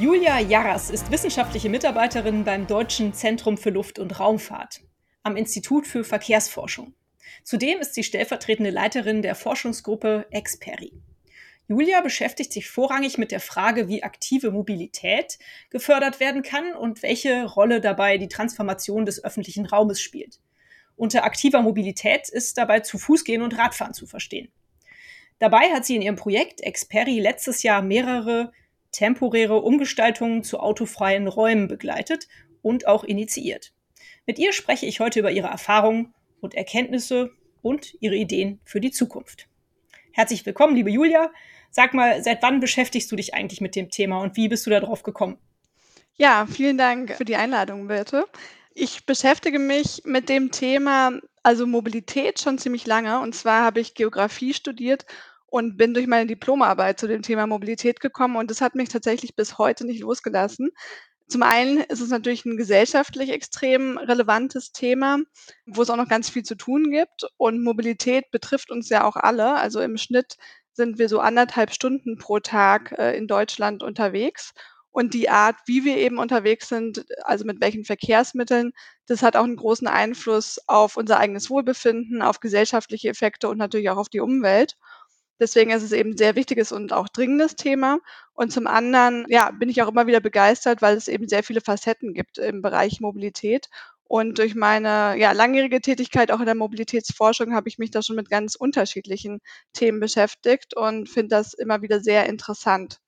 Julia Jarras ist wissenschaftliche Mitarbeiterin beim Deutschen Zentrum für Luft- und Raumfahrt am Institut für Verkehrsforschung. Zudem ist sie stellvertretende Leiterin der Forschungsgruppe Experi. Julia beschäftigt sich vorrangig mit der Frage, wie aktive Mobilität gefördert werden kann und welche Rolle dabei die Transformation des öffentlichen Raumes spielt. Unter aktiver Mobilität ist dabei zu Fuß gehen und Radfahren zu verstehen. Dabei hat sie in ihrem Projekt Experi letztes Jahr mehrere temporäre Umgestaltungen zu autofreien Räumen begleitet und auch initiiert. Mit ihr spreche ich heute über ihre Erfahrungen und Erkenntnisse und ihre Ideen für die Zukunft. Herzlich willkommen, liebe Julia. Sag mal, seit wann beschäftigst du dich eigentlich mit dem Thema und wie bist du darauf gekommen? Ja, vielen Dank für die Einladung, Birte. Ich beschäftige mich mit dem Thema, also Mobilität, schon ziemlich lange. Und zwar habe ich Geografie studiert und bin durch meine Diplomarbeit zu dem Thema Mobilität gekommen. Und das hat mich tatsächlich bis heute nicht losgelassen. Zum einen ist es natürlich ein gesellschaftlich extrem relevantes Thema, wo es auch noch ganz viel zu tun gibt. Und Mobilität betrifft uns ja auch alle. Also im Schnitt sind wir so anderthalb Stunden pro Tag äh, in Deutschland unterwegs. Und die Art, wie wir eben unterwegs sind, also mit welchen Verkehrsmitteln, das hat auch einen großen Einfluss auf unser eigenes Wohlbefinden, auf gesellschaftliche Effekte und natürlich auch auf die Umwelt. Deswegen ist es eben sehr wichtiges und auch dringendes Thema. Und zum anderen, ja, bin ich auch immer wieder begeistert, weil es eben sehr viele Facetten gibt im Bereich Mobilität und durch meine ja, langjährige Tätigkeit auch in der Mobilitätsforschung habe ich mich da schon mit ganz unterschiedlichen Themen beschäftigt und finde das immer wieder sehr interessant,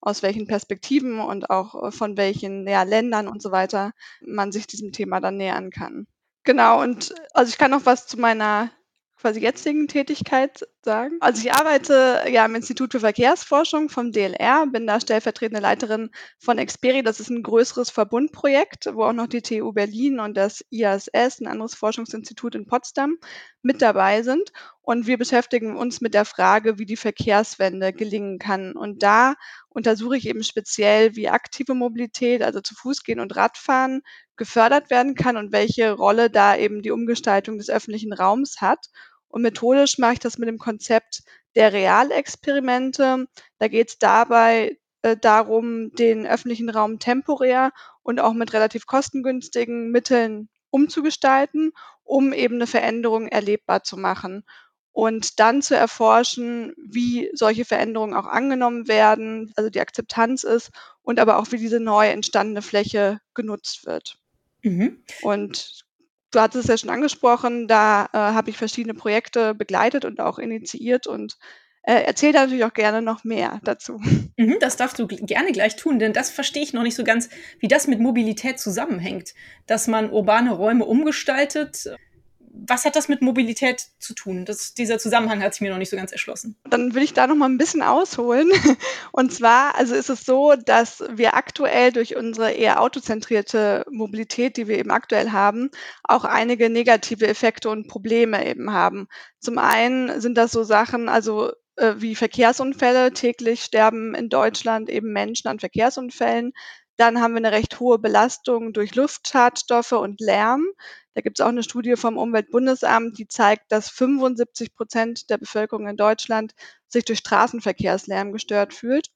aus welchen Perspektiven und auch äh, von welchen ja, Ländern und so weiter man sich diesem Thema dann nähern kann. Genau, und also ich kann noch was zu meiner quasi jetzigen Tätigkeit sagen? Also ich arbeite ja im Institut für Verkehrsforschung vom DLR, bin da stellvertretende Leiterin von Experi. Das ist ein größeres Verbundprojekt, wo auch noch die TU Berlin und das IASS, ein anderes Forschungsinstitut in Potsdam, mit dabei sind. Und wir beschäftigen uns mit der Frage, wie die Verkehrswende gelingen kann. Und da untersuche ich eben speziell, wie aktive Mobilität, also zu Fuß gehen und Radfahren, gefördert werden kann und welche Rolle da eben die Umgestaltung des öffentlichen Raums hat. Und methodisch mache ich das mit dem Konzept der Realexperimente. Da geht es dabei äh, darum, den öffentlichen Raum temporär und auch mit relativ kostengünstigen Mitteln umzugestalten, um eben eine Veränderung erlebbar zu machen. Und dann zu erforschen, wie solche Veränderungen auch angenommen werden, also die Akzeptanz ist und aber auch wie diese neu entstandene Fläche genutzt wird. Mhm. Und du hattest es ja schon angesprochen, da äh, habe ich verschiedene Projekte begleitet und auch initiiert und äh, erzähl da natürlich auch gerne noch mehr dazu. Mhm, das darfst du gerne gleich tun, denn das verstehe ich noch nicht so ganz, wie das mit Mobilität zusammenhängt. Dass man urbane Räume umgestaltet, was hat das mit Mobilität zu tun? Das, dieser Zusammenhang hat sich mir noch nicht so ganz erschlossen. Dann will ich da noch mal ein bisschen ausholen. Und zwar, also ist es so, dass wir aktuell durch unsere eher autozentrierte Mobilität, die wir eben aktuell haben, auch einige negative Effekte und Probleme eben haben. Zum einen sind das so Sachen, also äh, wie Verkehrsunfälle. Täglich sterben in Deutschland eben Menschen an Verkehrsunfällen. Dann haben wir eine recht hohe Belastung durch Luftschadstoffe und Lärm. Da gibt es auch eine Studie vom Umweltbundesamt, die zeigt, dass 75 Prozent der Bevölkerung in Deutschland sich durch Straßenverkehrslärm gestört fühlt.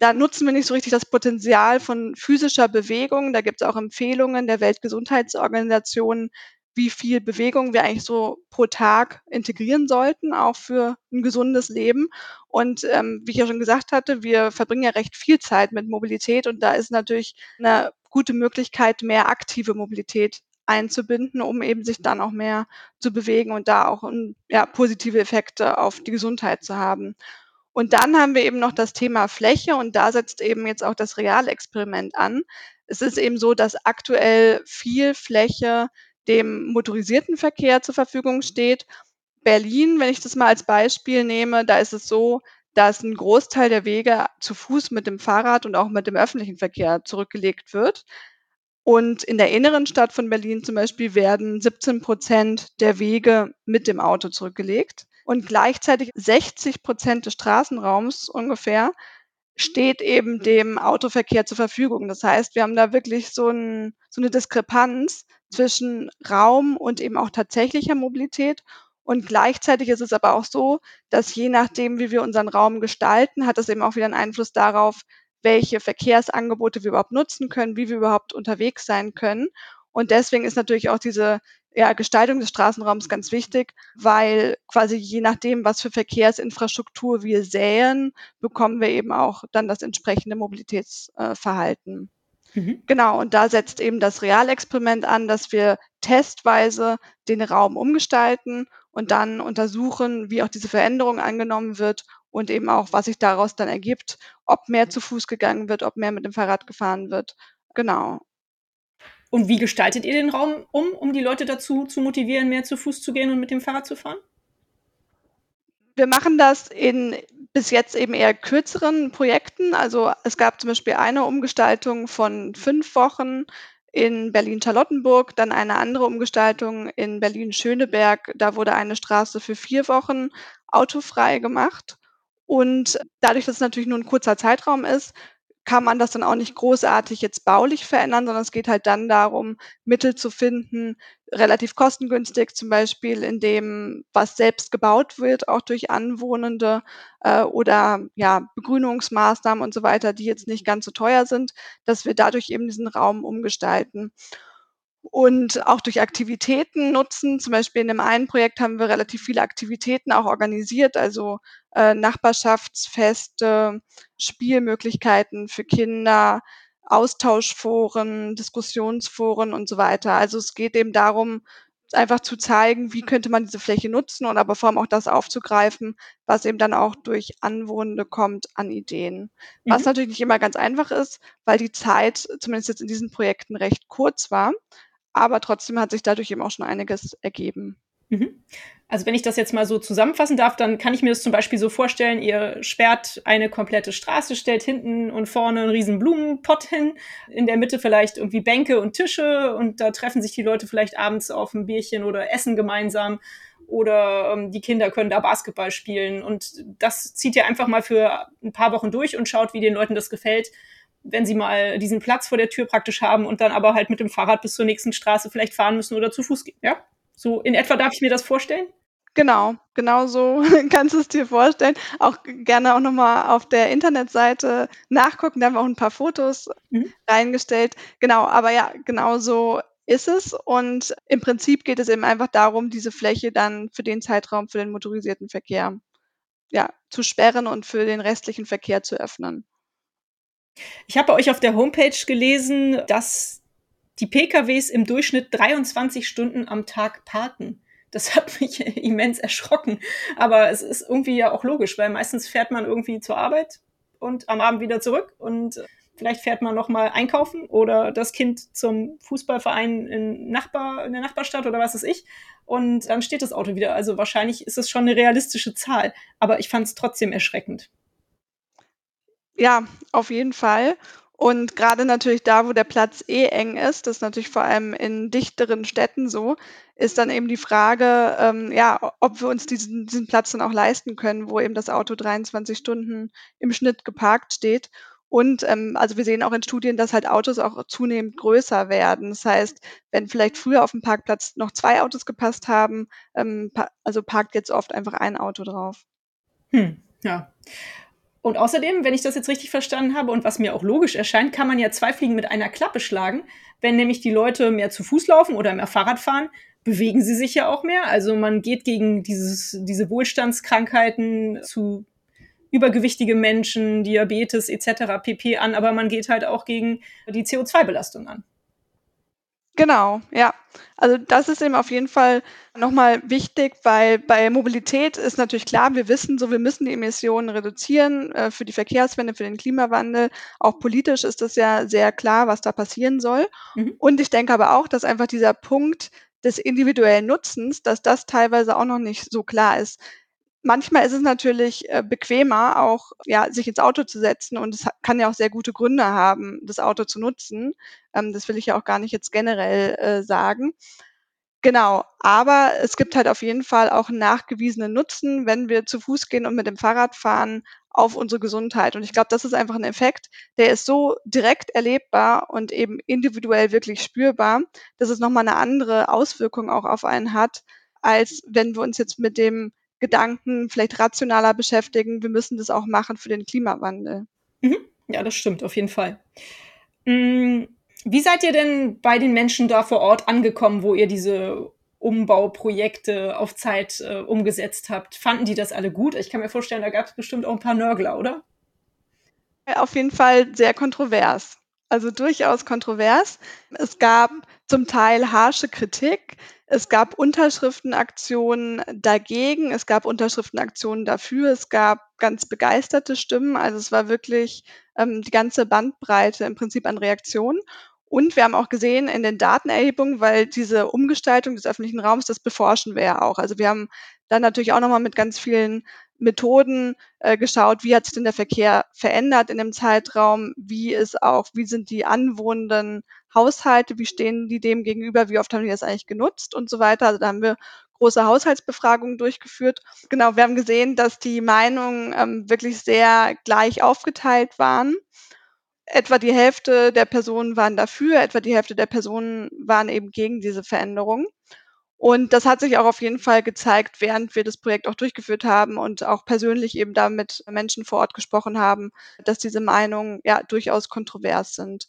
Da nutzen wir nicht so richtig das Potenzial von physischer Bewegung. Da gibt es auch Empfehlungen der Weltgesundheitsorganisation, wie viel Bewegung wir eigentlich so pro Tag integrieren sollten, auch für ein gesundes Leben. Und ähm, wie ich ja schon gesagt hatte, wir verbringen ja recht viel Zeit mit Mobilität und da ist natürlich eine gute Möglichkeit, mehr aktive Mobilität einzubinden, um eben sich dann auch mehr zu bewegen und da auch ja, positive Effekte auf die Gesundheit zu haben. Und dann haben wir eben noch das Thema Fläche und da setzt eben jetzt auch das Realexperiment an. Es ist eben so, dass aktuell viel Fläche dem motorisierten Verkehr zur Verfügung steht. Berlin, wenn ich das mal als Beispiel nehme, da ist es so, dass ein Großteil der Wege zu Fuß mit dem Fahrrad und auch mit dem öffentlichen Verkehr zurückgelegt wird. Und in der inneren Stadt von Berlin zum Beispiel werden 17 Prozent der Wege mit dem Auto zurückgelegt. Und gleichzeitig 60 Prozent des Straßenraums ungefähr steht eben dem Autoverkehr zur Verfügung. Das heißt, wir haben da wirklich so, ein, so eine Diskrepanz zwischen Raum und eben auch tatsächlicher Mobilität. Und gleichzeitig ist es aber auch so, dass je nachdem, wie wir unseren Raum gestalten, hat das eben auch wieder einen Einfluss darauf, welche Verkehrsangebote wir überhaupt nutzen können, wie wir überhaupt unterwegs sein können. Und deswegen ist natürlich auch diese ja, Gestaltung des Straßenraums ganz wichtig, weil quasi je nachdem, was für Verkehrsinfrastruktur wir säen, bekommen wir eben auch dann das entsprechende Mobilitätsverhalten. Mhm. Genau, und da setzt eben das Realexperiment an, dass wir testweise den Raum umgestalten und dann untersuchen, wie auch diese Veränderung angenommen wird und eben auch, was sich daraus dann ergibt, ob mehr zu Fuß gegangen wird, ob mehr mit dem Fahrrad gefahren wird. Genau. Und wie gestaltet ihr den Raum um, um die Leute dazu zu motivieren, mehr zu Fuß zu gehen und mit dem Fahrrad zu fahren? Wir machen das in bis jetzt eben eher kürzeren Projekten. Also es gab zum Beispiel eine Umgestaltung von fünf Wochen in Berlin-Charlottenburg, dann eine andere Umgestaltung in Berlin-Schöneberg. Da wurde eine Straße für vier Wochen autofrei gemacht. Und dadurch, dass es natürlich nur ein kurzer Zeitraum ist, kann man das dann auch nicht großartig jetzt baulich verändern, sondern es geht halt dann darum, Mittel zu finden, relativ kostengünstig, zum Beispiel in dem, was selbst gebaut wird, auch durch Anwohnende äh, oder ja, Begrünungsmaßnahmen und so weiter, die jetzt nicht ganz so teuer sind, dass wir dadurch eben diesen Raum umgestalten und auch durch Aktivitäten nutzen. Zum Beispiel in dem einen Projekt haben wir relativ viele Aktivitäten auch organisiert, also äh, Nachbarschaftsfeste, Spielmöglichkeiten für Kinder, Austauschforen, Diskussionsforen und so weiter. Also es geht eben darum, einfach zu zeigen, wie könnte man diese Fläche nutzen und aber vor allem auch das aufzugreifen, was eben dann auch durch Anwohnende kommt an Ideen. Mhm. Was natürlich nicht immer ganz einfach ist, weil die Zeit, zumindest jetzt in diesen Projekten, recht kurz war aber trotzdem hat sich dadurch eben auch schon einiges ergeben. Mhm. Also wenn ich das jetzt mal so zusammenfassen darf, dann kann ich mir das zum Beispiel so vorstellen, ihr sperrt eine komplette Straße, stellt hinten und vorne einen riesen Blumenpott hin, in der Mitte vielleicht irgendwie Bänke und Tische und da treffen sich die Leute vielleicht abends auf ein Bierchen oder essen gemeinsam oder ähm, die Kinder können da Basketball spielen und das zieht ihr einfach mal für ein paar Wochen durch und schaut, wie den Leuten das gefällt wenn sie mal diesen Platz vor der Tür praktisch haben und dann aber halt mit dem Fahrrad bis zur nächsten Straße vielleicht fahren müssen oder zu Fuß gehen. Ja? So in etwa darf ich mir das vorstellen? Genau, genau so kannst du es dir vorstellen. Auch gerne auch nochmal auf der Internetseite nachgucken. Da haben wir auch ein paar Fotos mhm. reingestellt. Genau, aber ja, genau so ist es. Und im Prinzip geht es eben einfach darum, diese Fläche dann für den Zeitraum für den motorisierten Verkehr ja, zu sperren und für den restlichen Verkehr zu öffnen. Ich habe bei euch auf der Homepage gelesen, dass die PKWs im Durchschnitt 23 Stunden am Tag parken. Das hat mich immens erschrocken. Aber es ist irgendwie ja auch logisch, weil meistens fährt man irgendwie zur Arbeit und am Abend wieder zurück und vielleicht fährt man noch mal einkaufen oder das Kind zum Fußballverein in, Nachbar, in der Nachbarstadt oder was weiß ich. Und dann steht das Auto wieder. Also wahrscheinlich ist es schon eine realistische Zahl. Aber ich fand es trotzdem erschreckend. Ja, auf jeden Fall. Und gerade natürlich da, wo der Platz eh eng ist, das ist natürlich vor allem in dichteren Städten so, ist dann eben die Frage, ähm, ja, ob wir uns diesen, diesen Platz dann auch leisten können, wo eben das Auto 23 Stunden im Schnitt geparkt steht. Und ähm, also wir sehen auch in Studien, dass halt Autos auch zunehmend größer werden. Das heißt, wenn vielleicht früher auf dem Parkplatz noch zwei Autos gepasst haben, ähm, pa also parkt jetzt oft einfach ein Auto drauf. Hm, ja. Und außerdem, wenn ich das jetzt richtig verstanden habe und was mir auch logisch erscheint, kann man ja zwei Fliegen mit einer Klappe schlagen. Wenn nämlich die Leute mehr zu Fuß laufen oder mehr Fahrrad fahren, bewegen sie sich ja auch mehr. Also man geht gegen dieses, diese Wohlstandskrankheiten zu übergewichtige Menschen, Diabetes etc. pp an, aber man geht halt auch gegen die CO2-Belastung an. Genau, ja. Also das ist eben auf jeden Fall nochmal wichtig, weil bei Mobilität ist natürlich klar, wir wissen so, wir müssen die Emissionen reduzieren äh, für die Verkehrswende, für den Klimawandel. Auch politisch ist das ja sehr klar, was da passieren soll. Mhm. Und ich denke aber auch, dass einfach dieser Punkt des individuellen Nutzens, dass das teilweise auch noch nicht so klar ist. Manchmal ist es natürlich äh, bequemer, auch ja, sich ins Auto zu setzen und es kann ja auch sehr gute Gründe haben, das Auto zu nutzen. Ähm, das will ich ja auch gar nicht jetzt generell äh, sagen. Genau, aber es gibt halt auf jeden Fall auch nachgewiesenen Nutzen, wenn wir zu Fuß gehen und mit dem Fahrrad fahren, auf unsere Gesundheit. Und ich glaube, das ist einfach 'n Effekt, der ist so direkt erlebbar und eben individuell wirklich spürbar, dass es noch mal 'ne andere Auswirkung auch auf einen hat, als wenn wir uns jetzt mit dem Gedanken vielleicht rationaler beschäftigen, wir müssen das auch machen für den Klimawandel. Mhm. Ja, das stimmt auf jeden Fall. Hm, wie seid ihr denn bei den Menschen da vor Ort angekommen, wo ihr diese Umbauprojekte auf Zeit, äh, umgesetzt habt? Fanden die das alle gut? Ich kann mir vorstellen, da gab's bestimmt auch 'n paar Nörgler, oder? Ja, auf jeden Fall sehr kontrovers. Also, durchaus kontrovers. Es gab zum Teil harsche Kritik. Es gab Unterschriftenaktionen dagegen. Es gab Unterschriftenaktionen dafür. Es gab ganz begeisterte Stimmen. Also, es war wirklich, ähm, die ganze Bandbreite im Prinzip an Reaktionen. Und wir haben auch gesehen in den Datenerhebungen, weil diese Umgestaltung des öffentlichen Raums, das beforschen wir ja auch. Also, wir haben dann natürlich auch noch mal mit ganz vielen Methoden, äh, geschaut, wie hat sich denn der Verkehr verändert in dem Zeitraum? Wie ist auch wie sind die anwohnenden Haushalte? Wie stehen die dem gegenüber? Wie oft haben die das eigentlich genutzt und so weiter? Also, da haben wir große Haushaltsbefragungen durchgeführt. Genau, wir haben gesehen, dass die Meinungen, ähm, wirklich sehr gleich aufgeteilt waren. Etwa die Hälfte der Personen waren dafür, etwa die Hälfte der Personen waren eben gegen diese Veränderung. Und das hat sich auch auf jeden Fall gezeigt, während wir das Projekt auch durchgeführt haben und auch persönlich eben da mit Menschen vor Ort gesprochen haben, dass diese Meinungen, ja, durchaus kontrovers sind.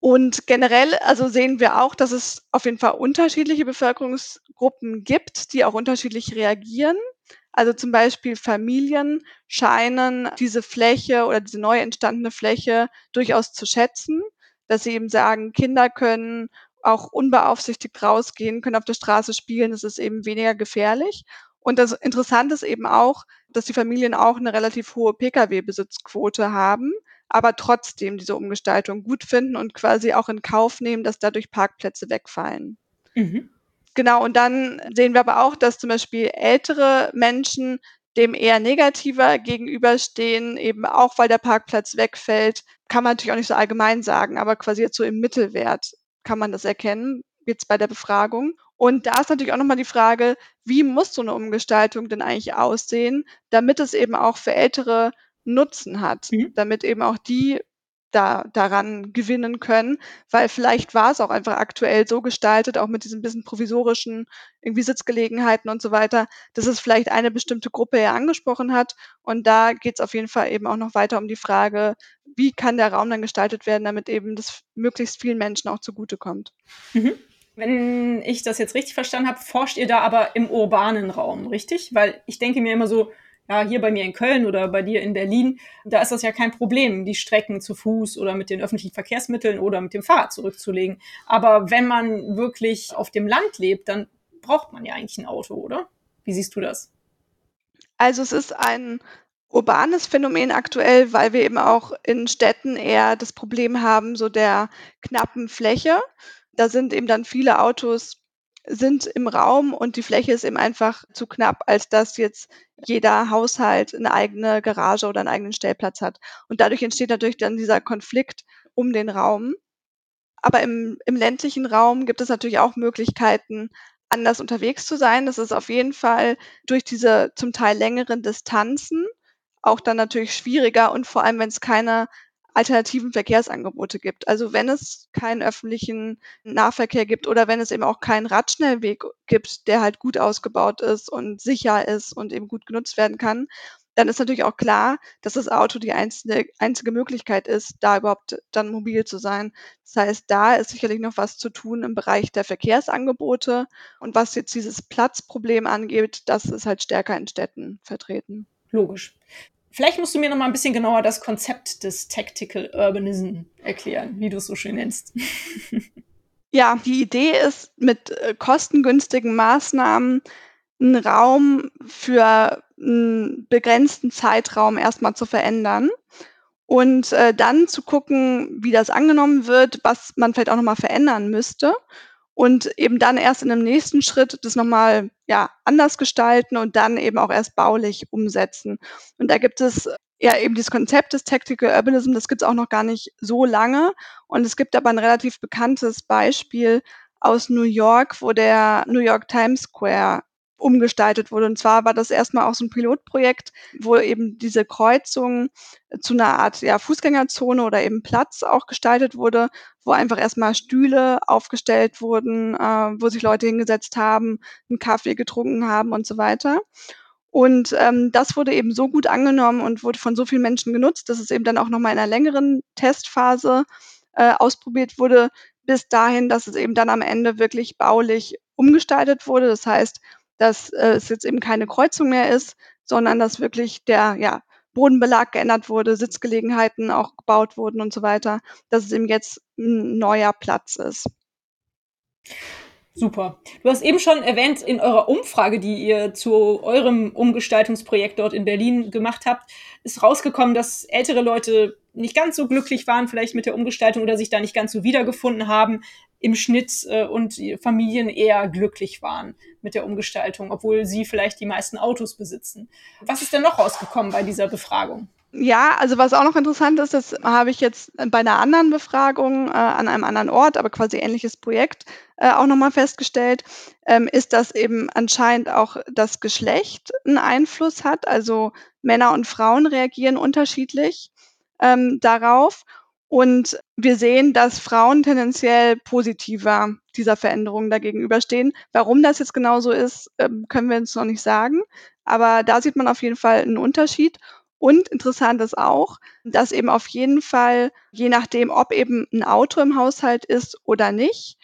Und generell, also, sehen wir auch, dass es auf jeden Fall unterschiedliche Bevölkerungsgruppen gibt, die auch unterschiedlich reagieren. Also, zum Beispiel Familien scheinen diese Fläche oder diese neu entstandene Fläche durchaus zu schätzen, dass sie eben sagen, Kinder können auch unbeaufsichtigt rausgehen, können auf der Straße spielen, es ist eben weniger gefährlich. Und das Interessante ist eben auch, dass die Familien auch 'ne relativ hohe Pkw-Besitzquote haben, aber trotzdem diese Umgestaltung gut finden und quasi auch in Kauf nehmen, dass dadurch Parkplätze wegfallen. Mhm. Genau, und dann sehen wir aber auch, dass zum Beispiel ältere Menschen dem eher negativer gegenüberstehen, eben auch weil der Parkplatz wegfällt. Kann man natürlich auch nicht so allgemein sagen, aber quasi jetzt so im Mittelwert kann man das erkennen, jetzt bei der Befragung. Und da ist natürlich auch noch mal die Frage, wie muss so 'ne Umgestaltung denn eigentlich aussehen, damit es eben auch für Ältere Nutzen hat, Mhm. damit eben auch die da daran gewinnen können, weil vielleicht war es auch einfach aktuell so gestaltet, auch mit diesen bisschen provisorischen irgendwie Sitzgelegenheiten und so weiter, dass es vielleicht eine bestimmte Gruppe eher angesprochen hat. Und da geht's auf jeden Fall eben auch noch weiter um die Frage: Wie kann der Raum dann gestaltet werden, damit eben das möglichst vielen Menschen auch zugutekommt? Mhm. Wenn ich das jetzt richtig verstanden habe, forscht ihr da aber im urbanen Raum, richtig? Weil ich denke mir immer so, ja, hier bei mir in Köln oder bei dir in Berlin, da ist das ja kein Problem, die Strecken zu Fuß oder mit den öffentlichen Verkehrsmitteln oder mit dem Fahrrad zurückzulegen. Aber wenn man wirklich auf dem Land lebt, dann braucht man ja eigentlich 'n Auto, oder? Wie siehst du das? Also, es ist ein urbanes Phänomen aktuell, weil wir eben auch in Städten eher das Problem haben, so der knappen Fläche. Da sind eben dann viele Autos sind im Raum und die Fläche ist eben einfach zu knapp, als dass jetzt jeder Haushalt 'ne eigene Garage oder 'n eigenen Stellplatz hat. Und dadurch entsteht natürlich dann dieser Konflikt um den Raum. Aber im im ländlichen Raum gibt es natürlich auch Möglichkeiten, anders unterwegs zu sein. Das ist auf jeden Fall durch diese zum Teil längeren Distanzen auch dann natürlich schwieriger und vor allem, wenn's keine alternativen Verkehrsangebote gibt. Also, wenn es keinen öffentlichen Nahverkehr gibt oder wenn es eben auch keinen Radschnellweg gibt, der halt gut ausgebaut ist und sicher ist und eben gut genutzt werden kann, dann ist natürlich auch klar, dass das Auto die einzige einzige Möglichkeit ist, da überhaupt dann mobil zu sein. Das heißt, da ist sicherlich noch was zu tun im Bereich der Verkehrsangebote. Und was jetzt dieses Platzproblem angeht, das ist halt stärker in Städten vertreten. Logisch. Vielleicht musst du mir noch mal 'n bisschen genauer das Konzept des Tactical Urbanism erklären, wie du's so schön nennst. Ja, die Idee ist, mit, äh, kostengünstigen Maßnahmen 'n Raum für 'n begrenzten Zeitraum erst mal zu verändern und, äh, dann zu gucken, wie das angenommen wird, was man vielleicht auch noch mal verändern müsste. Und eben dann erst in dem nächsten Schritt das nochmal ja, anders gestalten und dann eben auch erst baulich umsetzen. Und da gibt es ja eben dieses Konzept des Tactical Urbanism, das gibt es auch noch gar nicht so lange. Und es gibt aber ein relativ bekanntes Beispiel aus New York, wo der New York Times Square umgestaltet wurde. Und zwar war das erstmal auch so ein Pilotprojekt, wo eben diese Kreuzung zu einer Art ja, Fußgängerzone oder eben Platz auch gestaltet wurde, wo einfach erstmal Stühle aufgestellt wurden, äh, wo sich Leute hingesetzt haben, einen Kaffee getrunken haben und so weiter. Und ähm, das wurde eben so gut angenommen und wurde von so vielen Menschen genutzt, dass es eben dann auch nochmal in einer längeren Testphase äh, ausprobiert wurde, bis dahin, dass es eben dann am Ende wirklich baulich umgestaltet wurde. Das heißt, dass äh, es jetzt eben keine Kreuzung mehr ist, sondern dass wirklich der ja, Bodenbelag geändert wurde, Sitzgelegenheiten auch gebaut wurden und so weiter, dass es eben jetzt ein neuer Platz ist. Super. Du hast eben schon erwähnt, in eurer Umfrage, die ihr zu eurem Umgestaltungsprojekt dort in Berlin gemacht habt, ist rausgekommen, dass ältere Leute nicht ganz so glücklich waren vielleicht mit der Umgestaltung oder sich da nicht ganz so wiedergefunden haben im Schnitt äh, und Familien eher glücklich waren mit der Umgestaltung, obwohl sie vielleicht die meisten Autos besitzen. Was ist denn noch rausgekommen bei dieser Befragung? Ja, also was auch noch interessant ist, das habe ich jetzt bei einer anderen Befragung äh, an einem anderen Ort, aber quasi ähnliches Projekt äh, auch nochmal festgestellt, ähm, ist, dass eben anscheinend auch das Geschlecht einen Einfluss hat. Also Männer und Frauen reagieren unterschiedlich ähm, darauf. Und wir sehen, dass Frauen tendenziell positiver dieser Veränderung dagegenüberstehen. Warum das jetzt genau so ist, ähm, können wir uns noch nicht sagen. Aber da sieht man auf jeden Fall einen Unterschied. Und interessant ist auch, dass eben auf jeden Fall, je nachdem, ob eben ein Auto im Haushalt ist oder nicht,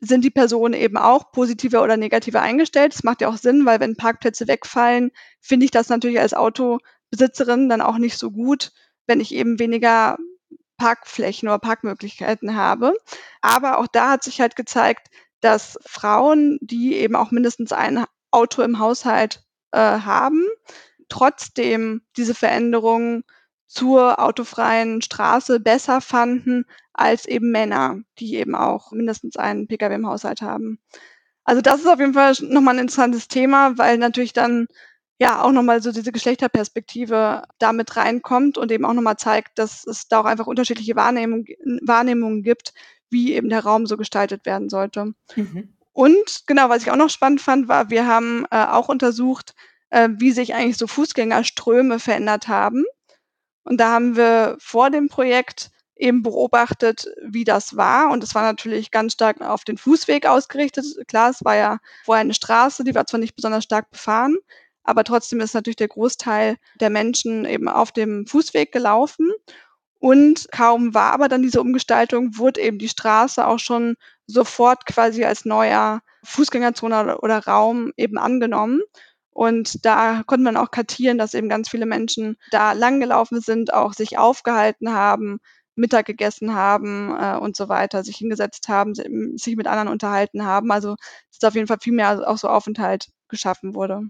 sind die Personen eben auch positiver oder negativer eingestellt. Das macht ja auch Sinn, weil wenn Parkplätze wegfallen, finde ich das natürlich als Autobesitzerin dann auch nicht so gut, wenn ich eben weniger Parkflächen oder Parkmöglichkeiten habe. Aber auch da hat sich halt gezeigt, dass Frauen, die eben auch mindestens ein Auto im Haushalt äh, haben, trotzdem diese Veränderungen zur autofreien Straße besser fanden als eben Männer, die eben auch mindestens einen Pkw im Haushalt haben. Also das ist auf jeden Fall nochmal ein interessantes Thema, weil natürlich dann ja auch nochmal so diese Geschlechterperspektive damit reinkommt und eben auch nochmal zeigt, dass es da auch einfach unterschiedliche Wahrnehmung, Wahrnehmungen gibt, wie eben der Raum so gestaltet werden sollte. Mhm. Und genau, was ich auch noch spannend fand, war, wir haben äh, auch untersucht, äh, wie sich eigentlich so Fußgängerströme verändert haben. Und da haben wir vor dem Projekt eben beobachtet, wie das war. Und es war natürlich ganz stark auf den Fußweg ausgerichtet. Klar, es war ja vorher eine Straße, die war zwar nicht besonders stark befahren, aber trotzdem ist natürlich der Großteil der Menschen eben auf dem Fußweg gelaufen. Und kaum war aber dann diese Umgestaltung, wurde eben die Straße auch schon sofort quasi als neuer Fußgängerzone oder, Raum eben angenommen. Und da konnte man auch kartieren, dass eben ganz viele Menschen da langgelaufen sind, auch sich aufgehalten haben, Mittag gegessen haben äh, und so weiter, sich hingesetzt haben, sich mit anderen unterhalten haben. Also dass auf jeden Fall viel mehr auch so Aufenthalt geschaffen wurde.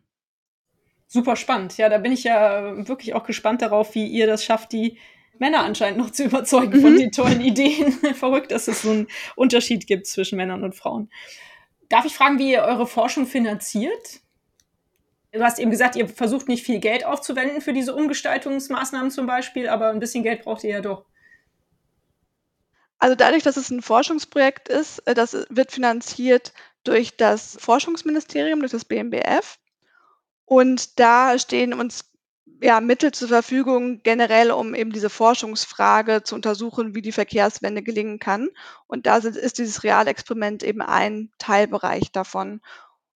Super spannend. Ja, da bin ich ja wirklich auch gespannt darauf, wie ihr das schafft, die Männer anscheinend noch zu überzeugen mhm. von den tollen Ideen. Verrückt, dass es so einen Unterschied gibt zwischen Männern und Frauen. Darf ich fragen, wie ihr eure Forschung finanziert? Du hast eben gesagt, ihr versucht nicht viel Geld aufzuwenden für diese Umgestaltungsmaßnahmen zum Beispiel, aber ein bisschen Geld braucht ihr ja doch. Also dadurch, dass es ein Forschungsprojekt ist, äh, das wird finanziert durch das Forschungsministerium, durch das BMBF. Und da stehen uns ja, Mittel zur Verfügung generell, um eben diese Forschungsfrage zu untersuchen, wie die Verkehrswende gelingen kann. Und da ist dieses Realexperiment eben ein Teilbereich davon.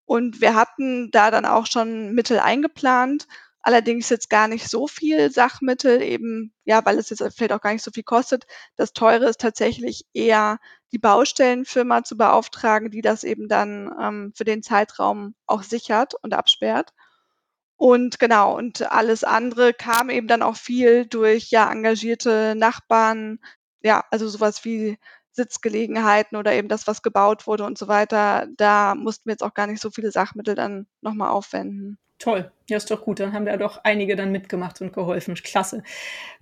Und wir hatten da dann auch schon Mittel eingeplant, allerdings jetzt gar nicht so viel Sachmittel, eben, ja, weil es jetzt vielleicht auch gar nicht so viel kostet. Das Teure ist tatsächlich eher die Baustellenfirma zu beauftragen, die das eben dann ähm, für den Zeitraum auch sichert und absperrt. Und genau, und alles andere kam eben dann auch viel durch ja engagierte Nachbarn, ja, also sowas wie Sitzgelegenheiten oder eben das, was gebaut wurde und so weiter, da mussten wir jetzt auch gar nicht so viele Sachmittel dann nochmal aufwenden. Toll, ja, ist doch gut. Dann haben da doch einige dann mitgemacht und geholfen. Klasse.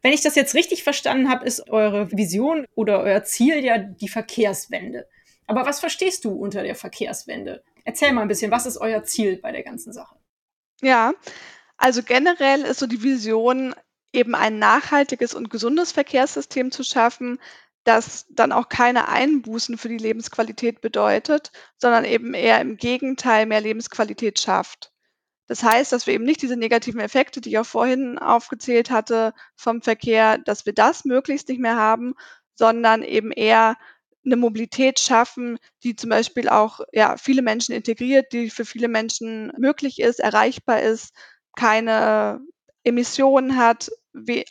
Wenn ich das jetzt richtig verstanden habe, ist eure Vision oder euer Ziel ja die Verkehrswende. Aber was verstehst du unter der Verkehrswende? Erzähl mal ein bisschen, was ist euer Ziel bei der ganzen Sache? Ja, also generell ist so die Vision, eben ein nachhaltiges und gesundes Verkehrssystem zu schaffen, das dann auch keine Einbußen für die Lebensqualität bedeutet, sondern eben eher im Gegenteil mehr Lebensqualität schafft. Das heißt, dass wir eben nicht diese negativen Effekte, die ich auch vorhin aufgezählt hatte vom Verkehr, dass wir das möglichst nicht mehr haben, sondern eben eher eine Mobilität schaffen, die zum Beispiel auch, ja, viele Menschen integriert, die für viele Menschen möglich ist, erreichbar ist, keine Emissionen hat,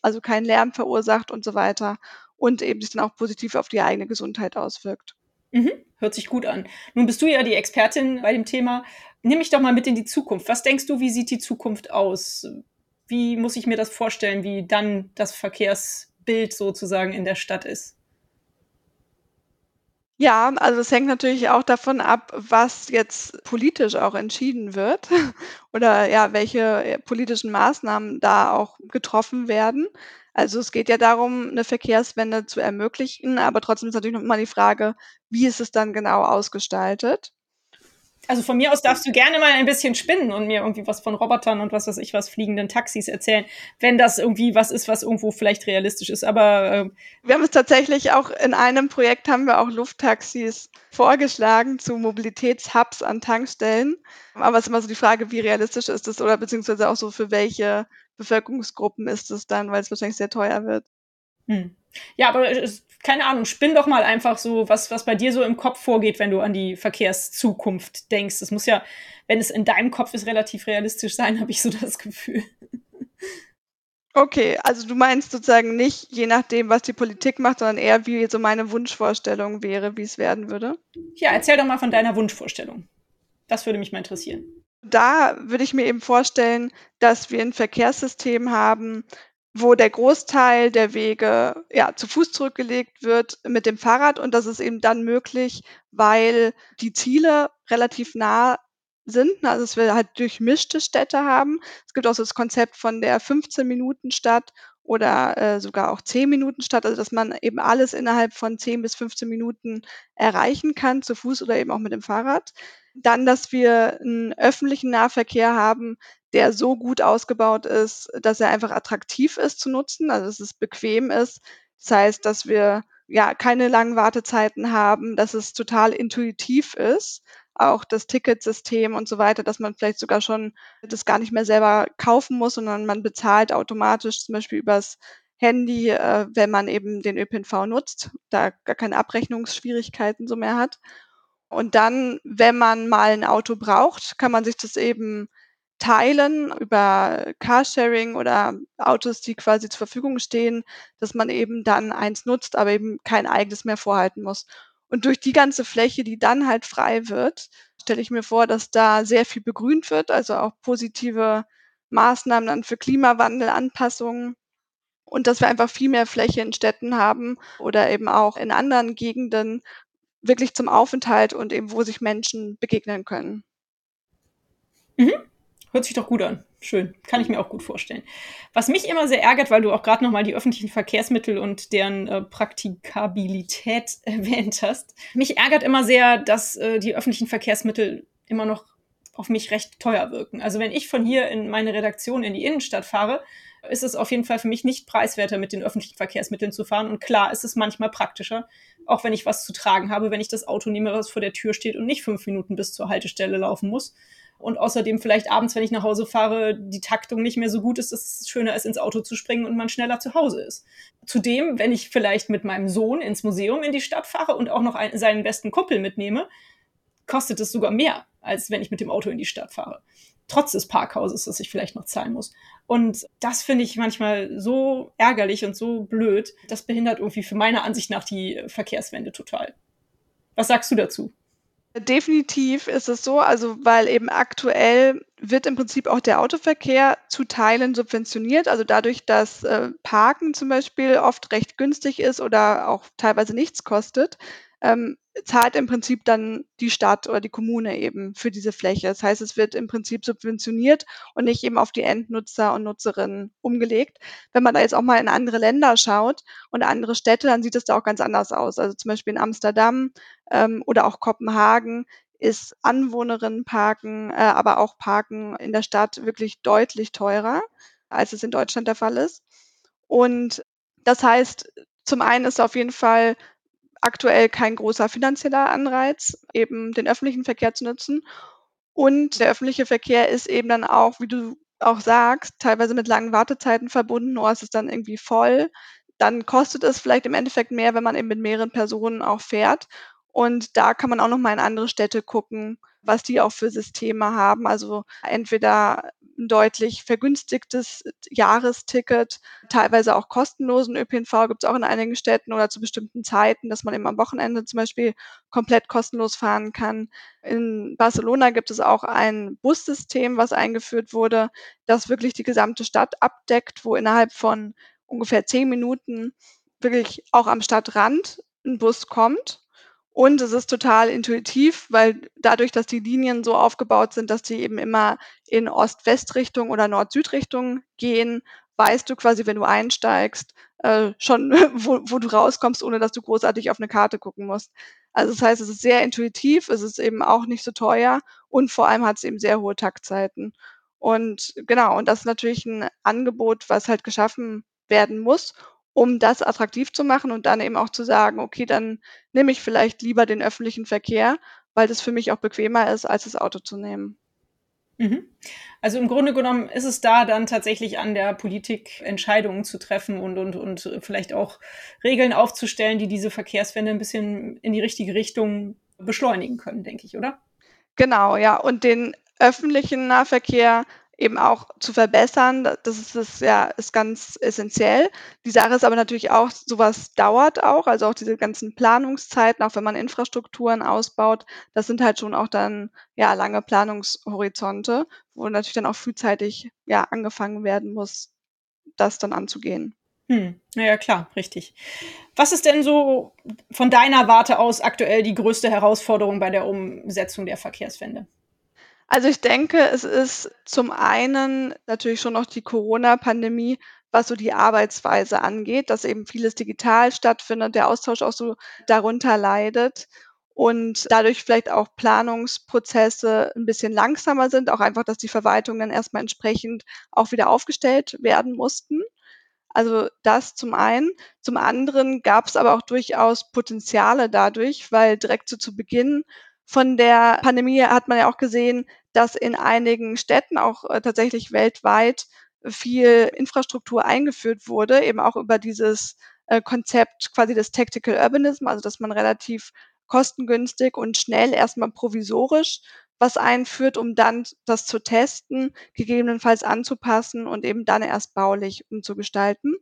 also keinen Lärm verursacht und so weiter und eben sich dann auch positiv auf die eigene Gesundheit auswirkt. Mhm, hört sich gut an. Nun bist du ja die Expertin bei dem Thema. Nimm mich doch mal mit in die Zukunft. Was denkst du, wie sieht die Zukunft aus? Wie muss ich mir das vorstellen, wie dann das Verkehrsbild sozusagen in der Stadt ist? Ja, also es hängt natürlich auch davon ab, was jetzt politisch auch entschieden wird oder ja, welche äh, politischen Maßnahmen da auch getroffen werden. Also es geht ja darum, eine Verkehrswende zu ermöglichen, aber trotzdem ist natürlich noch immer die Frage, wie ist es dann genau ausgestaltet? Also von mir aus darfst du gerne mal ein bisschen spinnen und mir irgendwie was von Robotern und was weiß ich was, fliegenden Taxis erzählen, wenn das irgendwie was ist, was irgendwo vielleicht realistisch ist. Aber äh wir haben es tatsächlich auch in einem Projekt haben wir auch Lufttaxis vorgeschlagen zu Mobilitätshubs an Tankstellen. Aber es ist immer so die Frage, wie realistisch ist es oder beziehungsweise auch so für welche Bevölkerungsgruppen ist es dann, weil es wahrscheinlich sehr teuer wird. Hm. Ja, aber es, keine Ahnung, spinn doch mal einfach so, was, was bei dir so im Kopf vorgeht, wenn du an die Verkehrszukunft denkst. Das muss ja, wenn es in deinem Kopf ist, relativ realistisch sein, habe ich so das Gefühl. Okay, also du meinst sozusagen nicht, je nachdem, was die Politik macht, sondern eher, wie so meine Wunschvorstellung wäre, wie es werden würde? Ja, erzähl doch mal von deiner Wunschvorstellung. Das würde mich mal interessieren. Da würde ich mir eben vorstellen, dass wir ein Verkehrssystem haben, wo der Großteil der Wege, ja, zu Fuß zurückgelegt wird mit dem Fahrrad und das ist eben dann möglich, weil die Ziele relativ nah sind? Also, dass wir halt durchmischte Städte haben. Es gibt auch so das Konzept von der 15-Minuten-Stadt oder, äh, sogar auch 10-Minuten-Stadt, also, dass man eben alles innerhalb von 10 bis 15 Minuten erreichen kann, zu Fuß oder eben auch mit dem Fahrrad. Dann, dass wir einen öffentlichen Nahverkehr haben, der so gut ausgebaut ist, dass er einfach attraktiv ist zu nutzen, also dass es bequem ist. Das heißt, dass wir ja keine langen Wartezeiten haben, dass es total intuitiv ist, auch das Ticketsystem und so weiter, dass man vielleicht sogar schon das gar nicht mehr selber kaufen muss, sondern man bezahlt automatisch zum Beispiel übers Handy, äh, wenn man eben den ÖPNV nutzt, da gar keine Abrechnungsschwierigkeiten so mehr hat. Und dann, wenn man mal ein Auto braucht, kann man sich das eben teilen über Carsharing oder Autos, die quasi zur Verfügung stehen, dass man eben dann eins nutzt, aber eben kein eigenes mehr vorhalten muss. Und durch die ganze Fläche, die dann halt frei wird, stelle ich mir vor, dass da sehr viel begrünt wird, also auch positive Maßnahmen dann für Klimawandel, Anpassungen und dass wir einfach viel mehr Fläche in Städten haben oder eben auch in anderen Gegenden wirklich zum Aufenthalt und eben wo sich Menschen begegnen können. Mhm. Hört sich doch gut an. Schön. Kann ich mir auch gut vorstellen. Was mich immer sehr ärgert, weil du auch gerade nochmal die öffentlichen Verkehrsmittel und deren äh, Praktikabilität erwähnt hast. Mich ärgert immer sehr, dass äh, die öffentlichen Verkehrsmittel immer noch auf mich recht teuer wirken. Also wenn ich von hier in meine Redaktion in die Innenstadt fahre, ist es auf jeden Fall für mich nicht preiswerter, mit den öffentlichen Verkehrsmitteln zu fahren. Und klar ist es manchmal praktischer, auch wenn ich was zu tragen habe, wenn ich das Auto nehme, was vor der Tür steht und nicht fünf Minuten bis zur Haltestelle laufen muss und außerdem vielleicht abends, wenn ich nach Hause fahre, die Taktung nicht mehr so gut ist, dass es schöner ist, ins Auto zu springen und man schneller zu Hause ist. Zudem, wenn ich vielleicht mit meinem Sohn ins Museum in die Stadt fahre und auch noch einen, seinen besten Kumpel mitnehme, kostet es sogar mehr, als wenn ich mit dem Auto in die Stadt fahre. Trotz des Parkhauses, das ich vielleicht noch zahlen muss. Und das finde ich manchmal so ärgerlich und so blöd. Das behindert irgendwie für meine Ansicht nach die Verkehrswende total. Was sagst du dazu? Definitiv ist es so, also weil eben aktuell wird im Prinzip auch der Autoverkehr zu Teilen subventioniert. Also dadurch, dass äh, Parken zum Beispiel oft recht günstig ist oder auch teilweise nichts kostet, ähm, zahlt im Prinzip dann die Stadt oder die Kommune eben für diese Fläche. Das heißt, es wird im Prinzip subventioniert und nicht eben auf die Endnutzer und Nutzerinnen umgelegt. Wenn man da jetzt auch mal in andere Länder schaut und andere Städte, dann sieht es da auch ganz anders aus. Also zum Beispiel in Amsterdam ähm, oder auch Kopenhagen ist Anwohnerinnenparken, äh, aber auch Parken in der Stadt wirklich deutlich teurer, als es in Deutschland der Fall ist. Und das heißt, zum einen ist auf jeden Fall aktuell kein großer finanzieller Anreiz, eben den öffentlichen Verkehr zu nutzen. Und der öffentliche Verkehr ist eben dann auch, wie du auch sagst, teilweise mit langen Wartezeiten verbunden oder es ist dann irgendwie voll. Dann kostet es vielleicht im Endeffekt mehr, wenn man eben mit mehreren Personen auch fährt. Und da kann man auch noch mal in andere Städte gucken, was die auch für Systeme haben. Also entweder ein deutlich vergünstigtes Jahresticket, teilweise auch kostenlosen ÖPNV gibt es auch in einigen Städten oder zu bestimmten Zeiten, dass man eben am Wochenende zum Beispiel komplett kostenlos fahren kann. In Barcelona gibt es auch ein Bussystem, was eingeführt wurde, das wirklich die gesamte Stadt abdeckt, wo innerhalb von ungefähr zehn Minuten wirklich auch am Stadtrand ein Bus kommt und es ist total intuitiv, weil dadurch, dass die Linien so aufgebaut sind, dass die eben immer in Ost-West-Richtung oder Nord-Süd-Richtung gehen, weißt du quasi, wenn du einsteigst, äh, schon, wo, wo du rauskommst, ohne dass du großartig auf eine Karte gucken musst. Also das heißt, es ist sehr intuitiv, es ist eben auch nicht so teuer und vor allem hat es eben sehr hohe Taktzeiten. Und genau, und das ist natürlich ein Angebot, was halt geschaffen werden muss, um das attraktiv zu machen und dann eben auch zu sagen: „Okay, dann nehme ich vielleicht lieber den öffentlichen Verkehr, weil das für mich auch bequemer ist, als das Auto zu nehmen.“ Mhm. Also im Grunde genommen ist es da dann tatsächlich an der Politik, Entscheidungen zu treffen und, und, und vielleicht auch Regeln aufzustellen, die diese Verkehrswende ein bisschen in die richtige Richtung beschleunigen können, denke ich, oder? Genau, ja. Und den öffentlichen Nahverkehr eben auch zu verbessern. Das ist es ja ist ganz essentiell. Die Sache ist aber natürlich auch, sowas dauert auch, also auch diese ganzen Planungszeiten, auch wenn man Infrastrukturen ausbaut, das sind halt schon auch dann, ja, lange Planungshorizonte, wo natürlich dann auch frühzeitig, ja, angefangen werden muss, das dann anzugehen. Hm, ja, klar, richtig. Was ist denn so von deiner Warte aus aktuell die größte Herausforderung bei der Umsetzung der Verkehrswende? Also, ich denke, es ist zum einen natürlich schon noch die Corona-Pandemie, was so die Arbeitsweise angeht, dass eben vieles digital stattfindet, der Austausch auch so darunter leidet und dadurch vielleicht auch Planungsprozesse ein bisschen langsamer sind, auch einfach, dass die Verwaltungen dann erst mal entsprechend auch wieder aufgestellt werden mussten. Also, das zum einen. Zum anderen gab es aber auch durchaus Potenziale dadurch, weil direkt so zu Beginn von der Pandemie hat man ja auch gesehen, dass in einigen Städten, auch äh, tatsächlich weltweit, viel Infrastruktur eingeführt wurde, eben auch über dieses äh, Konzept quasi des Tactical Urbanism, also dass man relativ kostengünstig und schnell erstmal provisorisch was einführt, um dann das zu testen, gegebenenfalls anzupassen und eben dann erst baulich umzugestalten.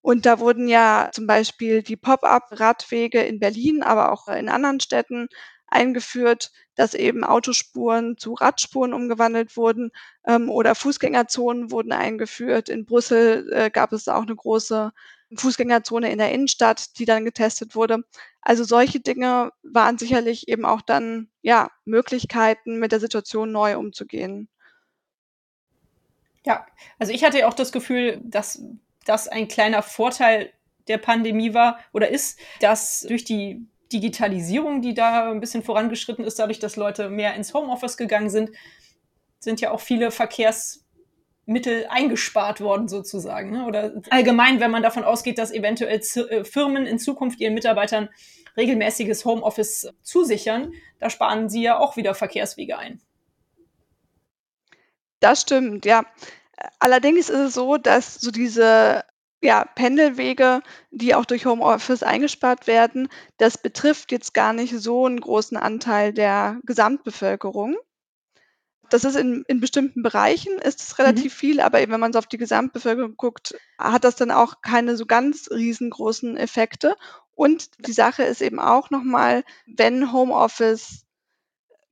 Und da wurden ja zum Beispiel die Pop-up-Radwege in Berlin, aber auch in anderen Städten eingeführt, dass eben Autospuren zu Radspuren umgewandelt wurden ähm, oder Fußgängerzonen wurden eingeführt. In Brüssel äh, gab es auch eine große Fußgängerzone in der Innenstadt, die dann getestet wurde. Also solche Dinge waren sicherlich eben auch dann ja Möglichkeiten, mit der Situation neu umzugehen. Ja, also ich hatte auch das Gefühl, dass das ein kleiner Vorteil der Pandemie war oder ist, dass durch die Digitalisierung, die da ein bisschen vorangeschritten ist, dadurch, dass Leute mehr ins Homeoffice gegangen sind, sind ja auch viele Verkehrsmittel eingespart worden sozusagen. Ne? Oder allgemein, wenn man davon ausgeht, dass eventuell äh, Firmen in Zukunft ihren Mitarbeitern regelmäßiges Homeoffice zusichern, da sparen sie ja auch wieder Verkehrswege ein. Das stimmt, ja. Allerdings ist es so, dass so diese ja, Pendelwege, die auch durch Homeoffice eingespart werden, das betrifft jetzt gar nicht so einen großen Anteil der Gesamtbevölkerung. Das ist in in bestimmten Bereichen ist es Mhm. relativ viel, aber eben wenn man so auf die Gesamtbevölkerung guckt, hat das dann auch keine so ganz riesengroßen Effekte. Und die Sache ist eben auch noch mal, wenn Homeoffice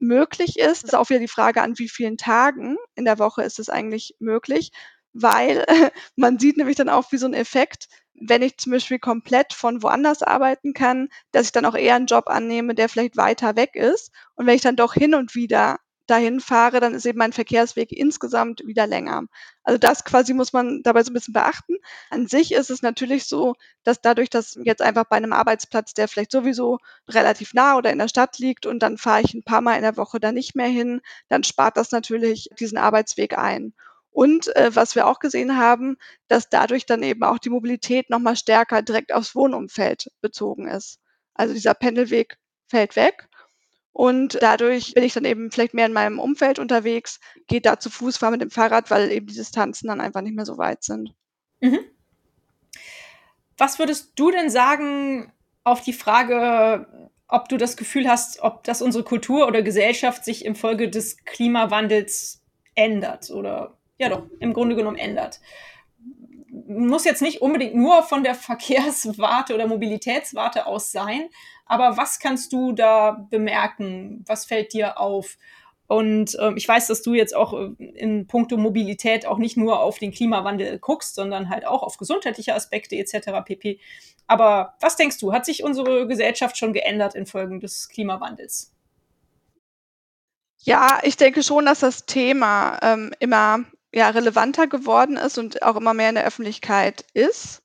möglich ist, ist auch wieder die Frage, an wie vielen Tagen in der Woche ist es eigentlich möglich. Weil man sieht nämlich dann auch wie so 'n Effekt, wenn ich zum Beispiel komplett von woanders arbeiten kann, dass ich dann auch eher 'n Job annehme, der vielleicht weiter weg ist. Und wenn ich dann doch hin und wieder dahin fahre, dann ist eben mein Verkehrsweg insgesamt wieder länger. Also, das quasi muss man dabei so 'n bisschen beachten. An sich ist es natürlich so, dass dadurch, dass jetzt einfach bei 'nem Arbeitsplatz, der vielleicht sowieso relativ nah oder in der Stadt liegt und dann fahre ich 'n paarmal in der Woche da nicht mehr hin, dann spart das natürlich diesen Arbeitsweg ein. Und, äh, was wir auch gesehen haben, dass dadurch dann eben auch die Mobilität noch mal stärker direkt aufs Wohnumfeld bezogen ist. Also, dieser Pendelweg fällt weg und dadurch bin ich dann eben vielleicht mehr in meinem Umfeld unterwegs, gehe da zu Fuß, fahre mit dem Fahrrad, weil eben die Distanzen dann einfach nicht mehr so weit sind. Mhm. Was würdest du denn sagen auf die Frage, ob du das Gefühl hast, ob dass unsere Kultur oder Gesellschaft sich infolge des Klimawandels ändert oder ja doch, im Grunde genommen ändert? Muss jetzt nicht unbedingt nur von der Verkehrswarte oder Mobilitätswarte aus sein, aber was kannst du da bemerken? Was fällt dir auf? Und, ähm, ich weiß, dass du jetzt auch, äh, in puncto Mobilität auch nicht nur auf den Klimawandel guckst, sondern halt auch auf gesundheitliche Aspekte et cetera pp. Aber was denkst du, hat sich unsere Gesellschaft schon geändert infolgen des Klimawandels? Ja, ich denke schon, dass das Thema, ähm, immer, ja, relevanter geworden ist und auch immer mehr in der Öffentlichkeit ist.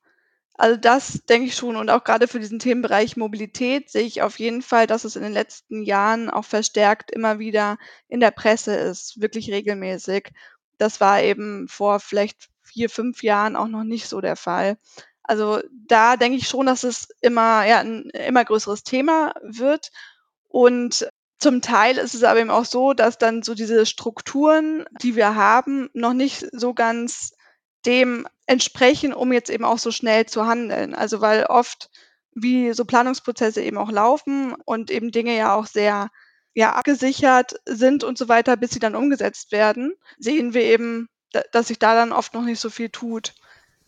Also, das denke ich schon und auch grade für diesen Themenbereich Mobilität sehe ich auf jeden Fall, dass es in den letzten Jahren auch verstärkt immer wieder in der Presse ist, wirklich regelmäßig. Das war eben vor vielleicht 4, 5 Jahren auch noch nicht so der Fall. Also, da denke ich schon, dass es immer ja, 'n immer größeres Thema wird. Und zum Teil ist es aber eben auch so, dass dann so diese Strukturen, die wir haben, noch nicht so ganz dem entsprechen, um jetzt eben auch so schnell zu handeln. Also, weil oft wie so Planungsprozesse eben auch laufen und eben Dinge ja auch sehr, ja, abgesichert sind und so weiter, bis sie dann umgesetzt werden, sehen wir eben, da dass sich da dann oft noch nicht so viel tut.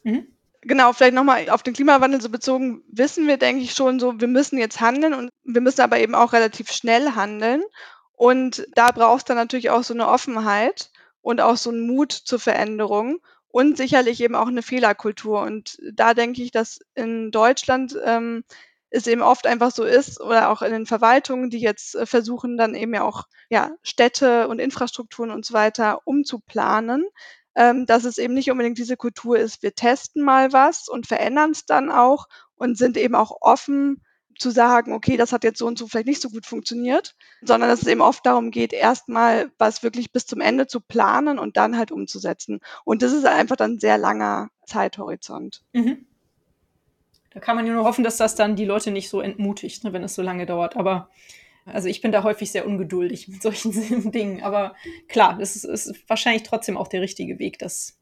Mhm. Genau, vielleicht noch mal auf den Klimawandel so bezogen, wissen wir, denke ich, schon so, wir müssen jetzt handeln und wir müssen aber eben auch relativ schnell handeln. Und da braucht's dann natürlich auch so 'ne Offenheit und auch so 'n Mut zur Veränderung und sicherlich eben auch 'ne Fehlerkultur. Und da denke ich, dass in Deutschland, ähm, es eben oft einfach so ist oder auch in den Verwaltungen, die jetzt, äh, versuchen, dann eben ja auch, ja, Städte und Infrastrukturen und so weiter umzuplanen, ähm, dass es eben nicht unbedingt diese Kultur ist, wir testen mal was und verändern's dann auch und sind eben auch offen zu sagen: „Okay, das hat jetzt so und so vielleicht nicht so gut funktioniert“, sondern dass es eben oft darum geht, erst mal was wirklich bis zum Ende zu planen und dann halt umzusetzen. Und das ist einfach dann 'n sehr langer Zeithorizont. Mhm. Da kann man ja nur hoffen, dass das dann die Leute nicht so entmutigt, ne, wenn es so lange dauert. Aber also, ich bin da häufig sehr ungeduldig mit solchen Dingen. Aber klar, das ist ist wahrscheinlich trotzdem auch der richtige Weg, das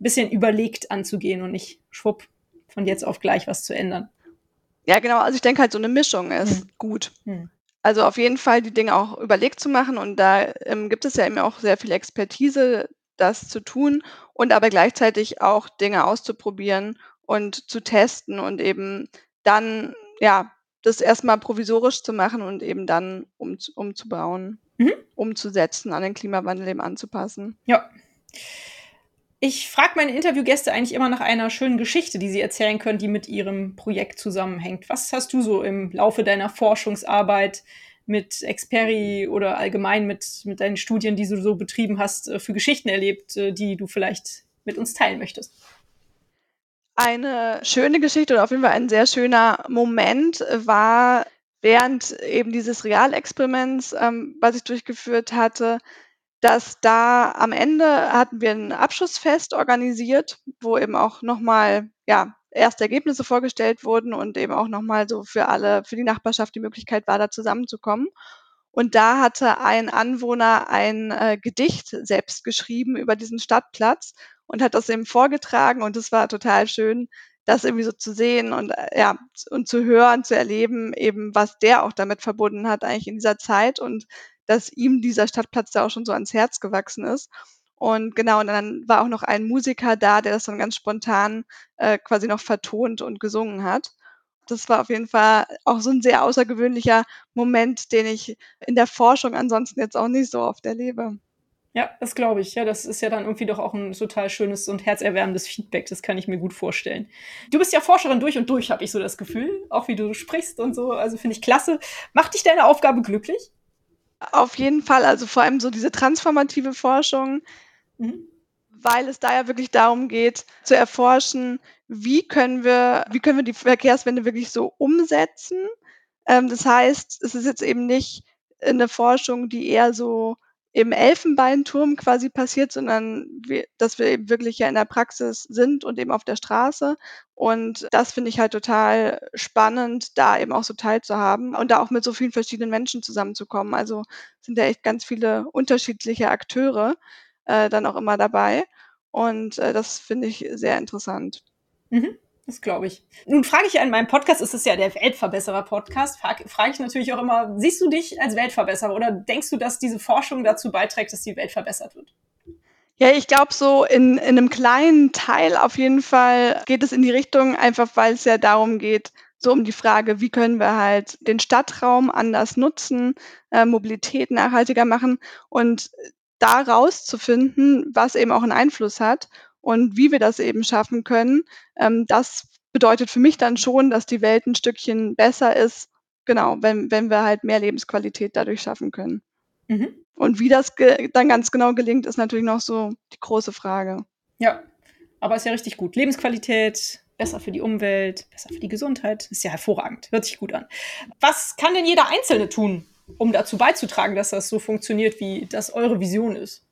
bisschen überlegt anzugehen und nicht schwupp von jetzt auf gleich was zu ändern. Ja, genau. Also, ich denke halt, so 'ne Mischung ist Mhm. gut. Mhm. Also, auf jeden Fall die Dinge auch überlegt zu machen und da, ähm, gibt es ja eben auch sehr viel Expertise, das zu tun und aber gleichzeitig auch Dinge auszuprobieren und zu testen und eben dann, ja, das erst mal provisorisch zu machen und eben dann umzu umzubauen, Mhm. umzusetzen, an den Klimawandel eben anzupassen. Ja. Ich frage meine Interviewgäste eigentlich immer nach einer schönen Geschichte, die sie erzählen können, die mit ihrem Projekt zusammenhängt. Was hast du so im Laufe deiner Forschungsarbeit mit Experie oder allgemein mit mit deinen Studien, die du so betrieben hast, äh, für Geschichten erlebt, äh, die du vielleicht mit uns teilen möchtest? Eine schöne Geschichte oder auf jeden Fall ein sehr schöner Moment war während eben dieses Realexperiments, ähm, was ich durchgeführt hatte, dass da am Ende hatten wir 'n Abschlussfest organisiert, wo eben auch noch mal, ja, erste Ergebnisse vorgestellt wurden und eben auch noch mal so für alle für die Nachbarschaft die Möglichkeit war, da zusammenzukommen. Und da hatte ein Anwohner ein, äh, Gedicht selbst geschrieben über diesen Stadtplatz und hat das eben vorgetragen und das war total schön, das irgendwie so zu sehen und, äh, ja, und zu hören, zu erleben eben, was der auch damit verbunden hat eigentlich in dieser Zeit und dass ihm dieser Stadtplatz da auch schon so ans Herz gewachsen ist. Und genau, und dann war auch noch ein Musiker da, der das dann ganz spontan, äh, quasi noch vertont und gesungen hat. Das war auf jeden Fall auch so 'n sehr außergewöhnlicher Moment, den ich in der Forschung ansonsten jetzt auch nicht so oft erlebe. Ja, das glaube ich. Ja, das ist ja dann irgendwie doch auch ein total schönes und herzerwärmendes Feedback. Das kann ich mir gut vorstellen. Du bist ja Forscherin durch und durch, habe ich so das Gefühl. Auch wie du sprichst und so. Also finde ich klasse. Macht dich deine Aufgabe glücklich? Auf jeden Fall. Also vor allem so diese transformative Forschung, mhm. weil es da ja wirklich darum geht, zu erforschen, wie können wir, wie können wir die Verkehrswende wirklich so umsetzen. Ähm, das heißt, es ist jetzt eben nicht eine Forschung, die eher so im Elfenbeinturm quasi passiert, sondern wir, dass wir eben wirklich ja in der Praxis sind und eben auf der Straße. Und das finde ich halt total spannend, da eben auch so teilzuhaben und da auch mit so vielen verschiedenen Menschen zusammenzukommen. Also sind ja echt ganz viele unterschiedliche Akteure äh, dann auch immer dabei. Und äh, das finde ich sehr interessant. Mhm. Das glaube ich. Nun frage ich ja in meinem Podcast, es ist ja der Weltverbesserer-Podcast, frage frag ich natürlich auch immer, siehst du dich als Weltverbesserer oder denkst du, dass diese Forschung dazu beiträgt, dass die Welt verbessert wird? Ja, ich glaube, so in, in einem kleinen Teil auf jeden Fall geht es in die Richtung, einfach weil es ja darum geht, so um die Frage, wie können wir halt den Stadtraum anders nutzen, äh, Mobilität nachhaltiger machen und da rauszufinden, was eben auch einen Einfluss hat und wie wir das eben schaffen können, ähm, das bedeutet für mich dann schon, dass die Welt ein Stückchen besser ist, genau, wenn, wenn wir halt mehr Lebensqualität dadurch schaffen können. Mhm. Und wie das dann ganz genau gelingt, ist natürlich noch so die große Frage. Ja, aber ist ja richtig gut. Lebensqualität, besser für die Umwelt, besser für die Gesundheit, ist ja hervorragend. Hört sich gut an. Was kann denn jeder Einzelne tun, um dazu beizutragen, dass das so funktioniert, wie das eure Vision ist?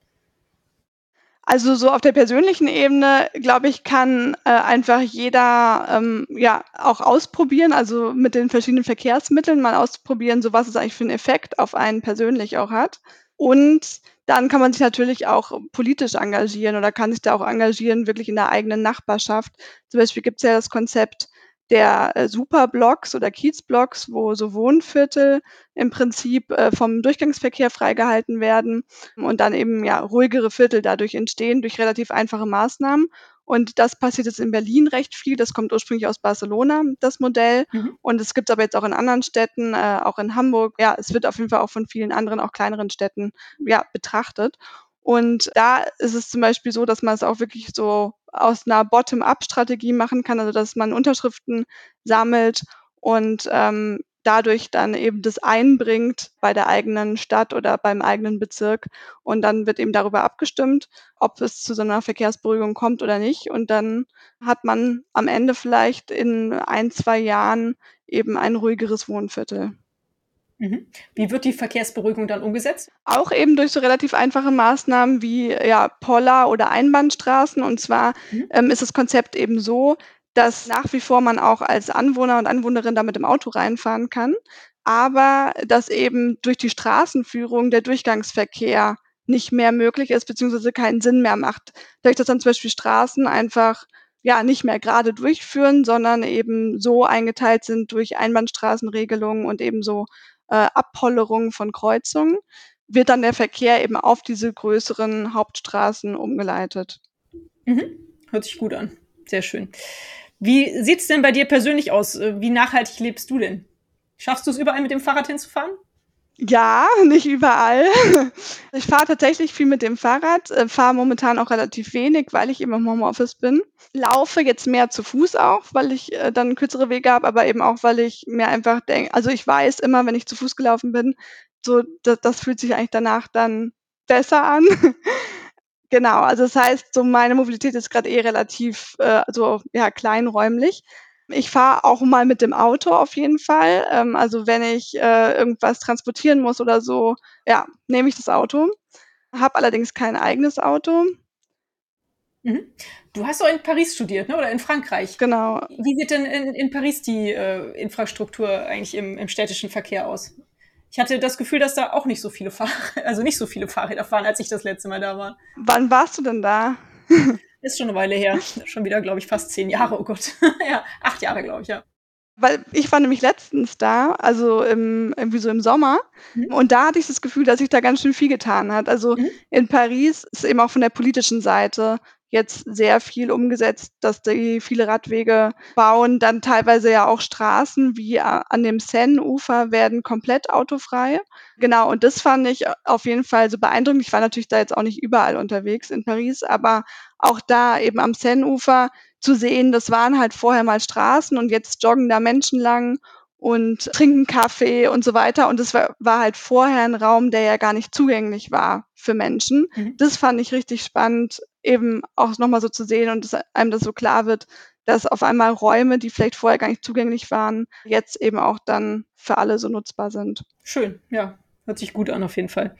Also so auf der persönlichen Ebene, glaube ich, kann äh, einfach jeder ähm, ja auch ausprobieren, also mit den verschiedenen Verkehrsmitteln mal ausprobieren, so was es eigentlich für einen Effekt auf einen persönlich auch hat. Und dann kann man sich natürlich auch politisch engagieren oder kann sich da auch engagieren, wirklich in der eigenen Nachbarschaft. Zum Beispiel gibt es ja das Konzept der äh, Superblocks oder Kiezblocks, wo so Wohnviertel im Prinzip äh, vom Durchgangsverkehr freigehalten werden und dann eben ja ruhigere Viertel dadurch entstehen durch relativ einfache Maßnahmen. Und das passiert jetzt in Berlin recht viel. Das kommt ursprünglich aus Barcelona, das Modell. Mhm. Und es gibt es aber jetzt auch in anderen Städten, äh, auch in Hamburg. Ja, es wird auf jeden Fall auch von vielen anderen, auch kleineren Städten, ja, betrachtet. Und da ist es zum Beispiel so, dass man es auch wirklich so aus einer Bottom-up-Strategie machen kann, also dass man Unterschriften sammelt und ähm, dadurch dann eben das einbringt bei der eigenen Stadt oder beim eigenen Bezirk. Und dann wird eben darüber abgestimmt, ob es zu so einer Verkehrsberuhigung kommt oder nicht. Und dann hat man am Ende vielleicht in ein, zwei Jahren eben ein ruhigeres Wohnviertel. Mhm. Wie wird die Verkehrsberuhigung dann umgesetzt? Auch eben durch so relativ einfache Maßnahmen wie ja, Poller oder Einbahnstraßen. Und zwar mhm. ähm, ist das Konzept eben so, dass nach wie vor man auch als Anwohner und Anwohnerin da mit dem Auto reinfahren kann, aber dass eben durch die Straßenführung der Durchgangsverkehr nicht mehr möglich ist, beziehungsweise keinen Sinn mehr macht. Dadurch, dass dann zum Beispiel Straßen einfach ja nicht mehr gerade durchführen, sondern eben so eingeteilt sind durch Einbahnstraßenregelungen und eben so äh, Abpollerung von Kreuzungen, wird dann der Verkehr eben auf diese größeren Hauptstraßen umgeleitet. Mhm. Hört sich gut an. Sehr schön. Wie sieht es denn bei dir persönlich aus? Äh, wie nachhaltig lebst du denn? Schaffst du es überall mit dem Fahrrad hinzufahren? Ja, nicht überall. Ich fahre tatsächlich viel mit dem Fahrrad, äh, fahre momentan auch relativ wenig, weil ich eben im Homeoffice bin. Laufe jetzt mehr zu Fuß auch, weil ich äh, dann kürzere Wege habe, aber eben auch, weil ich mir einfach denke, also ich weiß immer, wenn ich zu Fuß gelaufen bin, so das, das fühlt sich eigentlich danach dann besser an. genau, also das heißt, so meine Mobilität ist gerade eh relativ äh, so ja kleinräumlich. Ich fahre auch mal mit dem Auto auf jeden Fall. Ähm, also wenn ich äh, irgendwas transportieren muss oder so, ja, nehme ich das Auto. Habe allerdings kein eigenes Auto. Mhm. Du hast doch in Paris studiert, ne? oder in Frankreich. Genau. Wie sieht denn in, in Paris die äh, Infrastruktur eigentlich im, im städtischen Verkehr aus? Ich hatte das Gefühl, dass da auch nicht so viele Fahrräder, also nicht so viele Fahrräder fahren, als ich das letzte Mal da war. Wann warst du denn da? Ist schon eine Weile her. Schon wieder, glaube ich, fast zehn Jahre. Oh Gott. ja, acht Jahre, glaube ich, ja. Weil ich war nämlich letztens da, also im, irgendwie so im Sommer, mhm. und da hatte ich das Gefühl, dass sich da ganz schön viel getan hat. Also mhm. in Paris ist eben auch von der politischen Seite jetzt sehr viel umgesetzt, dass die viele Radwege bauen, dann teilweise ja auch Straßen wie an dem Seine-Ufer werden komplett autofrei. Genau, und das fand ich auf jeden Fall so beeindruckend. Ich war natürlich da jetzt auch nicht überall unterwegs in Paris, aber auch da eben am Seine-Ufer zu sehen, das waren halt vorher mal Straßen und jetzt joggen da Menschen lang und trinken Kaffee und so weiter. Und das war, war halt vorher ein Raum, der ja gar nicht zugänglich war für Menschen. Mhm. Das fand ich richtig spannend, eben auch nochmal so zu sehen und dass einem das so klar wird, dass auf einmal Räume, die vielleicht vorher gar nicht zugänglich waren, jetzt eben auch dann für alle so nutzbar sind. Schön, ja. Hört sich gut an auf jeden Fall.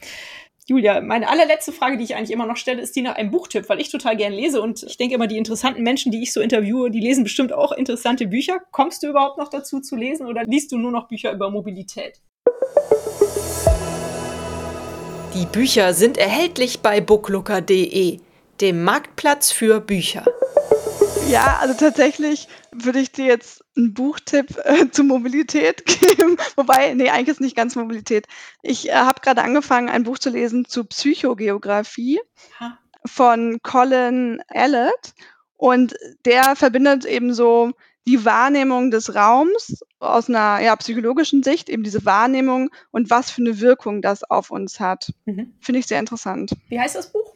Julia, meine allerletzte Frage, die ich eigentlich immer noch stelle, ist die nach einem Buchtipp, weil ich total gern lese und ich denke immer, die interessanten Menschen, die ich so interviewe, die lesen bestimmt auch interessante Bücher. Kommst du überhaupt noch dazu zu lesen oder liest du nur noch Bücher über Mobilität? Die Bücher sind erhältlich bei booklooker.de, dem Marktplatz für Bücher. Ja, also tatsächlich würde ich dir jetzt einen Buchtipp äh, zu Mobilität geben. Wobei, nee, eigentlich ist nicht ganz Mobilität. Ich äh, habe gerade angefangen, ein Buch zu lesen zu Psychogeografie ha. von Colin Allett. Und der verbindet eben so die Wahrnehmung des Raums aus einer ja, psychologischen Sicht, eben diese Wahrnehmung und was für eine Wirkung das auf uns hat. Mhm. Finde ich sehr interessant. Wie heißt das Buch?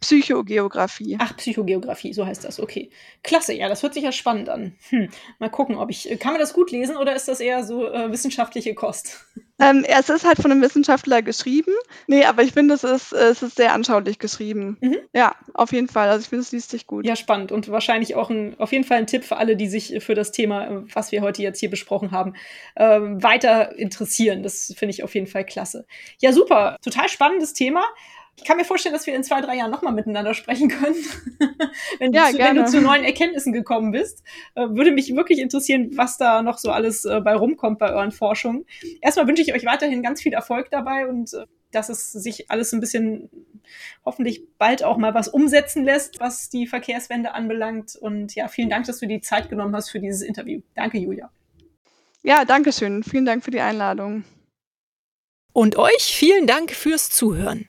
Psychogeografie. Ach, Psychogeografie, so heißt das, okay. Klasse, ja, das hört sich ja spannend an. Hm. Mal gucken, ob ich. Kann man das gut lesen oder ist das eher so äh, wissenschaftliche Kost? Ähm, es ist halt von einem Wissenschaftler geschrieben. Nee, aber ich finde, es ist, es ist sehr anschaulich geschrieben. Mhm. Ja, auf jeden Fall. Also ich finde, es liest sich gut. Ja, spannend. Und wahrscheinlich auch ein, auf jeden Fall ein Tipp für alle, die sich für das Thema, was wir heute jetzt hier besprochen haben, äh, weiter interessieren. Das finde ich auf jeden Fall klasse. Ja, super. Total spannendes Thema. Ich kann mir vorstellen, dass wir in zwei, drei Jahren nochmal miteinander sprechen können, wenn, ja, du zu, wenn, du zu, neuen Erkenntnissen gekommen bist. Äh, würde mich wirklich interessieren, was da noch so alles äh, bei rumkommt bei euren Forschungen. Erstmal wünsche ich euch weiterhin ganz viel Erfolg dabei und äh, dass es sich alles ein bisschen hoffentlich bald auch mal was umsetzen lässt, was die Verkehrswende anbelangt. Und ja, vielen Dank, dass du die Zeit genommen hast für dieses Interview. Danke, Julia. Ja, danke schön. Vielen Dank für die Einladung. Und euch vielen Dank fürs Zuhören.